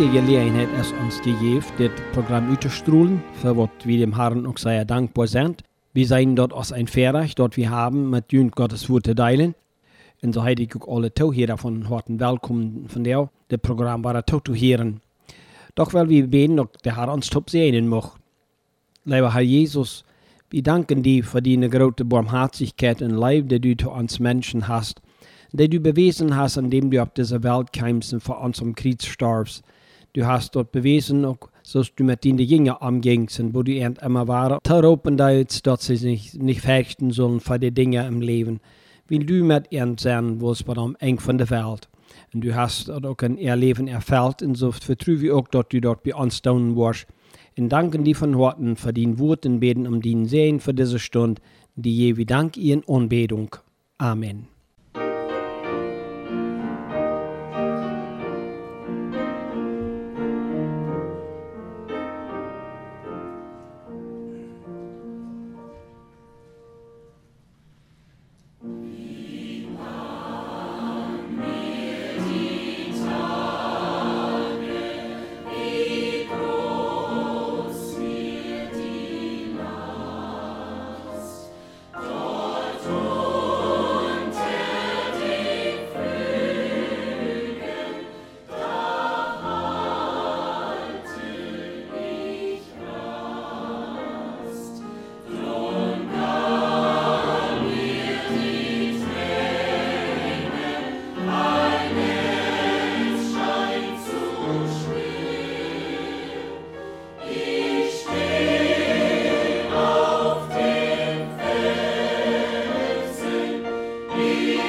eine neue Gelegenheit ist uns gegeben, das Programm uitzustrahlen, für was wir dem Herrn auch sehr dankbar sind. Wir sind dort als ein Fertig, dort wir haben, mit Jünd Gottes Wort teilen. Und so heide ich auch alle Zuhörer von harten Willkommen von dir, das Programm war zu hören. Doch weil wir beten, dass der Herr uns top sehen mag. Lieber Herr Jesus, wir danken dir für deine große Barmherzigkeit und Leib, die du zu uns Menschen hast die du bewiesen hast, indem du auf diese Welt kamst und für uns am Kreuz starbst. Du hast dort bewiesen, auch, dass du mit den Jüngern umgingst, wo du immer waren, darauf dass sie sich nicht fürchten sollen für die Dinge im Leben. Weil du mit ihnen sein willst, bei dem eng von der Welt. Und du hast dort auch in ihr Leben erfüllt, und so vertraue ich auch, dass du dort bei uns tun wirst. Und danken die von Worten für den Wort und beten um den Sehen für diese Stunde, die je wie Dank ihren Anbetung. Amen. Be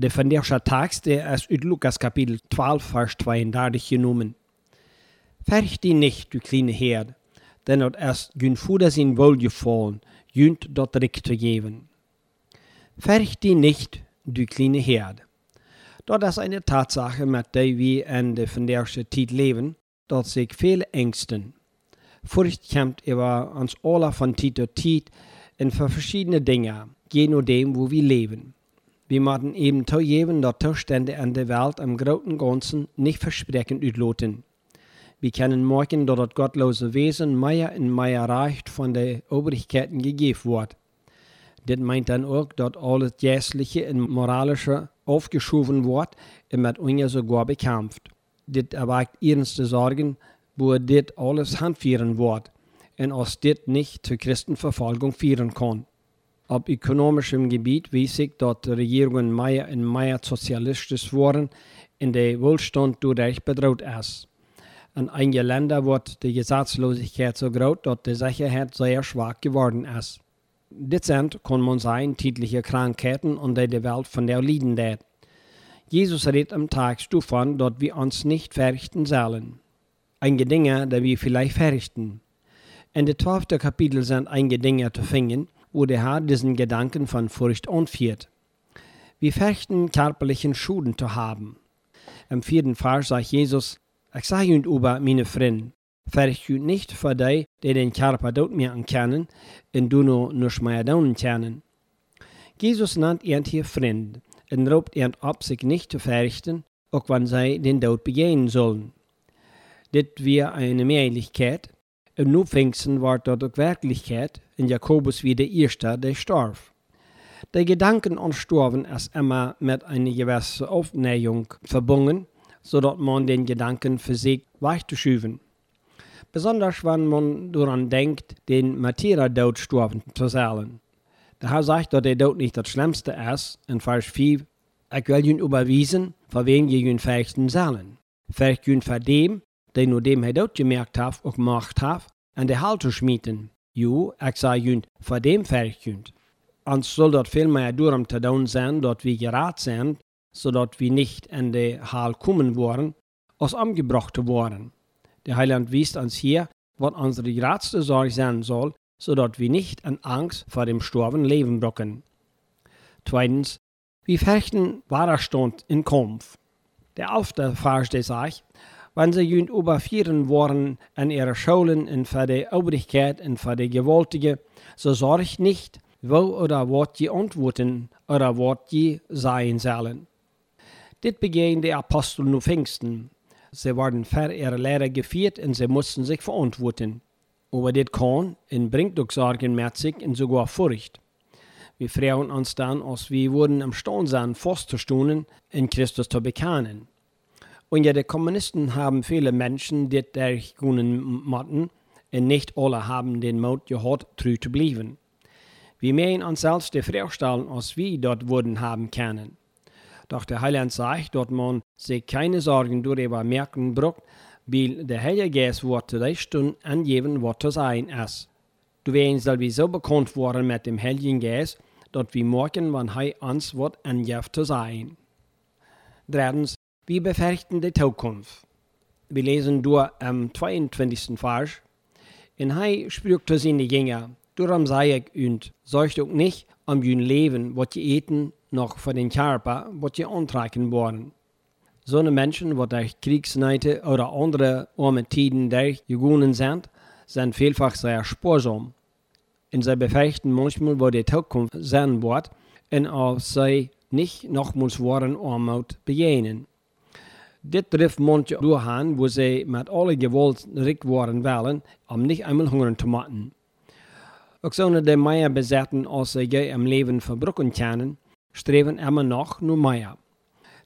De vandaagse tekst der ist uit Lukas kapitel 12, vers 32 genommen. Färg die nicht, du kleine Herd, denn dort erst gün Fuder sin wohlgefallen, jünt dort zu geben. Färg die nicht, du kleine Herd. Dort ist eine Tatsache, mit der wir in der von der Zeit leben, dat sich viele Ängsten. Furcht kommt über uns alle von Zeit zu Zeit in verschiedene Dinge, je nachdem, wo wir leben. Wir müssen eben zugeben, dass Zustände in der Welt im Großen Ganzen nicht versprechend utloten. Wir können merken, dass das gottlose Wesen mehr und mehr reicht von den Obrigkeiten gegeben wird. Das meint dann auch, dass alles Geistliche und Moralische aufgeschoben wird und mit uns sogar bekämpft. Das erweckt ernste Sorgen, wo das alles handführen wird und aus das nicht zur Christenverfolgung führen kann. Auf ökonomischem Gebiet ich, dass die Regierungen mehr und mehr sozialistisch wurden und der Wohlstand dadurch bedroht ist. In einigen Ländern wird die Gesetzlosigkeit so groß, dass die Sicherheit sehr schwach geworden ist. Sind, kann man sagen, tägliche Krankheiten, unter der Welt von der Lieden wird. Jesus redet am Tag davon, dass wir uns nicht verrichten sollen. Einige Dinge, die wir vielleicht verrichten. In dem zwölften Kapitel sind einige Dinge zu finden, wo der Herr diesen Gedanken von Furcht anführt. Wir fürchten, körperlichen Schuden zu haben. Im vierten Vers sagt Jesus, ich sage Ihnen über meine Freunde, fürcht euch nicht vor die, die den Körper dort mir kennen, und du nur nicht mehr daunen kennen. Jesus nennt ihn hier Freund und raubt ihn ab, sich nicht zu fürchten, auch wenn sie den Tod begehen sollen. Das wäre eine Möglichkeit, im nu Pfingsten war dort auch Wirklichkeit, in Jakobus wie der Erste, der starb. Der Gedanken an Sterben ist immer mit einer gewissen Aufnäherung verbunden, sodass man den Gedanken für sich weichzuschieben. Besonders wenn man daran denkt, den Matera-Tod sterben zu sollen. Der Herr sagt, dass der Tod nicht das Schlimmste ist, in Vers 4, ich will ihn überwiesen, für wen ihr ihn fähigsten sollen. Vielleicht ihn für dem, der nur dem er dort gemerkt hat und gemacht hat, an der Halte schmieden. Jo, ich sage ihn, für dem fähigend. Und soll dort viel mehr darum zu tun sein, dass wir gerat sind, sodass wir nicht in die Hall kommen wollen, als umgebracht worden. Der Heiland wies uns hier, was unsere geratste Sorge sein soll, sodass wir nicht in Angst vor dem Sterben leben brauchen. Zweitens, wir fürchten Widerstand in Kampf. Der Vers der sagt, wenn sie jünd überführen worden an ihre Schulen und für die Obrigkeit und für die Gewaltige, so sorgt nicht, wo oder was die antworten oder was die sein sollen. Dit begehen die Apostel nur Pfingsten. Sie wurden für ihre Lehre geführt und sie mussten sich verantworten. Aber dit kann und bringt auch Sorgen mit sich und sogar Furcht. Wir freuen uns dann, als wir wurden imstande sein, festzustunden, in Christus zu bekennen. Und ja, die Kommunisten haben viele Menschen, die können motten, und nicht alle haben den Mut gehabt, treu zu bleiben. Wir meinen uns selbst die Vorstellung, als wir dort wurden haben können. Doch der Heiland sagt, dass man sich keine Sorgen darüber merken braucht, weil der Heilige Geist wird zu der Stunde angeben, was zu sein ist. Du wirst sowieso bekannt worden mit dem Heiligen Geist, dass wir morgen, wenn er uns wird, angibt zu sein. Drittens, wir befürchten die Zukunft. Wir lesen durch am 22. Vers. In Hei zu seine Jünger, darum sei ich und sorgt auch nicht um ihr Leben, was ihr eten, noch für den Körper, was ihr antreiben wollen. So eine Menschen, die durch Kriegsneite oder andere arme Tiden durchgegangen sind, sind vielfach sehr sparsam. Und sie befürchten manchmal, wo die Zukunft sein wird, und auch sie nicht nochmals waren Armut begegnen. Dit trifft manche doorgaan, wo sie mit aller Gewalt rik worden um nicht einmal hungern zu machen. Auch so die mehr besetzen, als sie je im Leben verbruchen können, streben immer noch nur mehr.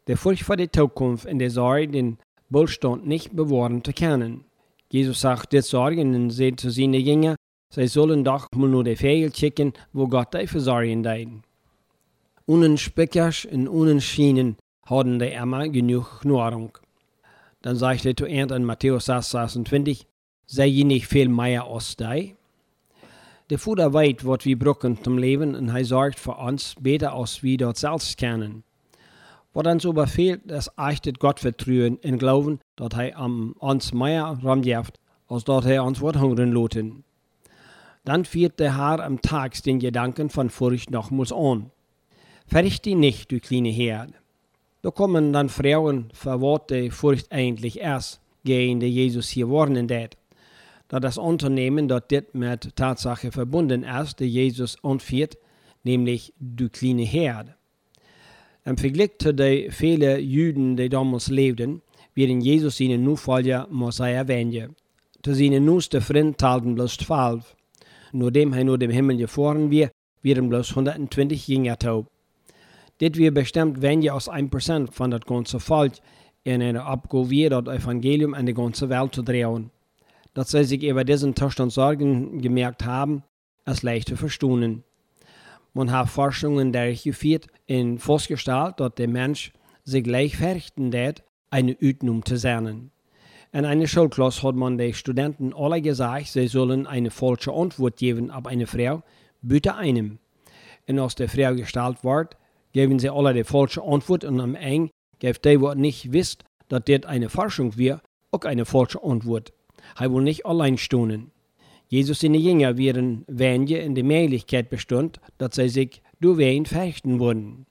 Der Furcht vor der Zukunft und der Sorge, den Wohlstand nicht bewahren zu können. Jesus sagt, das Sorgen und sie zu seinen Jüngern, sie sollen doch mal nur die Fähigkeit schicken, wo Gott die versorgen dein. Ohne Speckers und ohne Schienen hadden de immer genug Nahrung. Dann sagte er zu ihnen in Matthäus 6, 26, sei je nicht viel mehr als die? Der Vater weiß, was wir brauchen zum Leben und er sorgt für uns besser, als wir dort selbst kennen. Wat ons aber fehlt, das echtet Gottvertrauen in Glauben, dat hij am ons mehr ramjeft, als dat hij ons wordt hungern loten. Dann führt der Herr am Tag den Gedanken von Furcht nochmals an. Fürcht die nicht, du kleine Herde. Da kommen dann Frauen, die Furcht eigentlich erst, gegen die Jesus hier warnen dat. Da das Unternehmen, dat dit mit Tatsache verbunden ist, die Jesus anführt, nämlich du kleine Herde. Im Vergleich zu den vielen Juden, die damals lebten, werden Jesus seinen Nachfolger Messiah wenden. Zu seinen nächsten Freunden taten bloß zwölf. Nachdem er nur dem Himmel gefahren wir, werden bloß 120 Jünger taub. Dit wir bestimmt weniger als 1% von das ganze Volk in einer Abgabe das Evangelium an die ganze Welt zu drehen. Dass sie sich über diesen Zustand Sorgen gemerkt haben, ist leicht zu verstehen. Man hat Forschungen durchgeführt in festgestellt, dass der Mensch sich gleich verrichten wird, eine Übung zu lernen. In einer Schulklasse hat man den Studenten alle gesagt, sie sollen eine falsche Antwort geben auf eine Frau, bitte einem. Und als die Frau gestellt wird, geben sie alle die falsche Antwort und am Ende gibt der, der nicht wisst, dass das eine Forschung wäre, auch eine falsche Antwort. Er will nicht allein stehen. Jesus seine Jünger wären wenige in der Möglichkeit bestund, dass sie sich durch wen verrichten würden.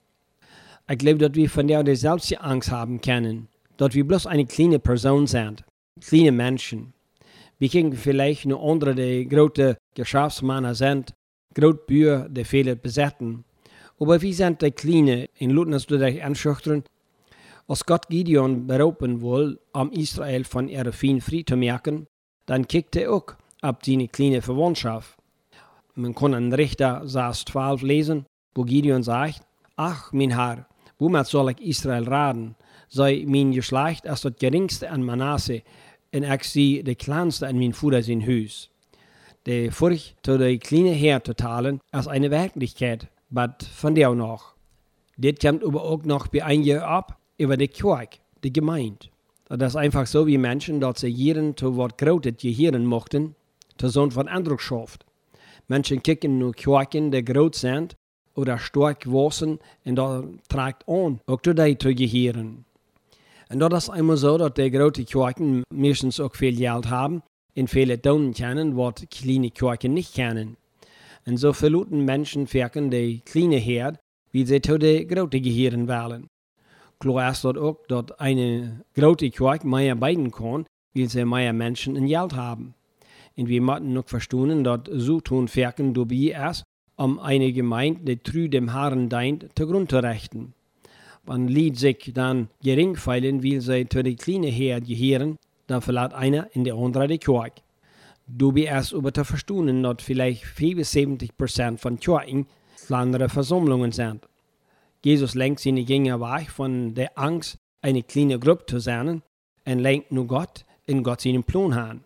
Ich glaube, dass wir von der selbst die Angst haben können, dass wir bloß eine kleine Person sind, kleine Menschen. Wir können vielleicht nur andere, die große Geschäftsmänner sind, große Bücher, die viele besetzen. Aber wir sind die Kleine, in Lutners du dich anschüchtern, als Gott Gideon berufen will, um Israel von ihrer Feind frei zu merken, dann kickt er auch ab seine kleine Verwandtschaft. Man kann einen Richter Saß 12 lesen, wo Gideon sagt, ach, mein Herr, womit soll ich Israel raten? Sei mein Geschlecht als das geringste an Manasse, und ich sie der kleinste an mein Vater sein Haus. Die Furcht zu der kleinen Herr ist eine Wirklichkeit, aber von der noch. Das kommt aber auch noch bei einigen ab über die Kirche, die Gemeinde. Das ist einfach so wie Menschen, dass sie jeden zu Wort Großes gehören mochten, zu so von Eindruck schafft. Menschen kicken nur Kirchen, die groß sind oder stark gewachsen und da trägt an, auch zu die zu gehören. Und das ist einmal so, dass die großen Kirchen meistens auch viel Geld haben und viele Donen kennen, was kleine Kirchen nicht kennen. So verluten Menschen wirken die kleine Herd, wie sie zu den großen gehören wollen. Klar ist dort auch, dass eine große Kirche mehr beiden kann, weil sie mehr Menschen in Geld haben. Und wir müssen noch verstehen, dass so tun Werken dabei ist, um eine Gemeinde, die trü dem Herrn deint, zugrunde zu richten. Man lied sich dann gering feilen, weil sie zu der kleinen Herd gehören, dann verlässt einer in der andere die Kirche. Dabei ist aber zu verstehen, dass vielleicht 75 Prozent von Kirchen kleinere Versammlungen sind. Jesus lenkt seine Gänger weg von der Angst, eine kleine Gruppe zu sein, und lenkt nur Gott in Gott seinen Plan an.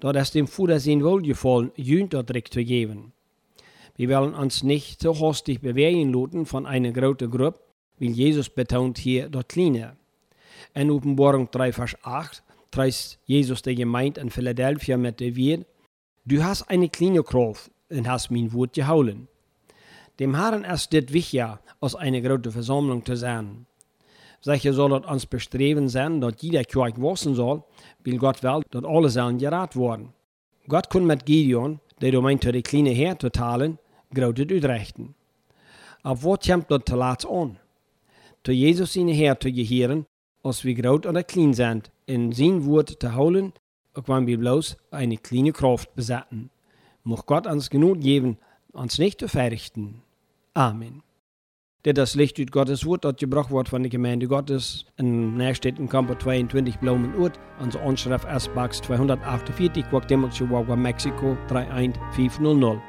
Dort ist dem Vater sein Wohlgefallen, Jünd dort zu geben. Wir wollen uns nicht so hastig bewegen lassen von einer großen Gruppe, weil Jesus betont hier dort kleine. In Offenbarung 3, Vers 8 treibt Jesus der Gemeinde in Philadelphia mit der Wirt, du hast eine kleine Kraft und hast mein Wort gehauen. Dem Herrn ist das wichtiger, als eine große Versammlung zu sein. Sicher soll es uns bestreben sein, dass jeder Kirche wachsen soll, weil Gott will, dass alle sollen gerat werden. Gott kann mit Gideon, der du meint, die kleine Herr zu teilen, großes utrechten. Aber wo kommt das zu an? Zu Jesus seine Herr zu gehören, als wir groß oder klein sind, in sein Wort zu holen, auch wenn wir bloß eine kleine Kraft besetzen. Muss Gott uns genug geben, uns nicht zu verrichten. Amen. Dit is licht uit Gottes woord dat gebracht wordt van de gemeente Gottes. In kamper 22 Bloemen uit. Onze onschrift S-Box 248, Guatemala, Chihuahua, Mexico 31500.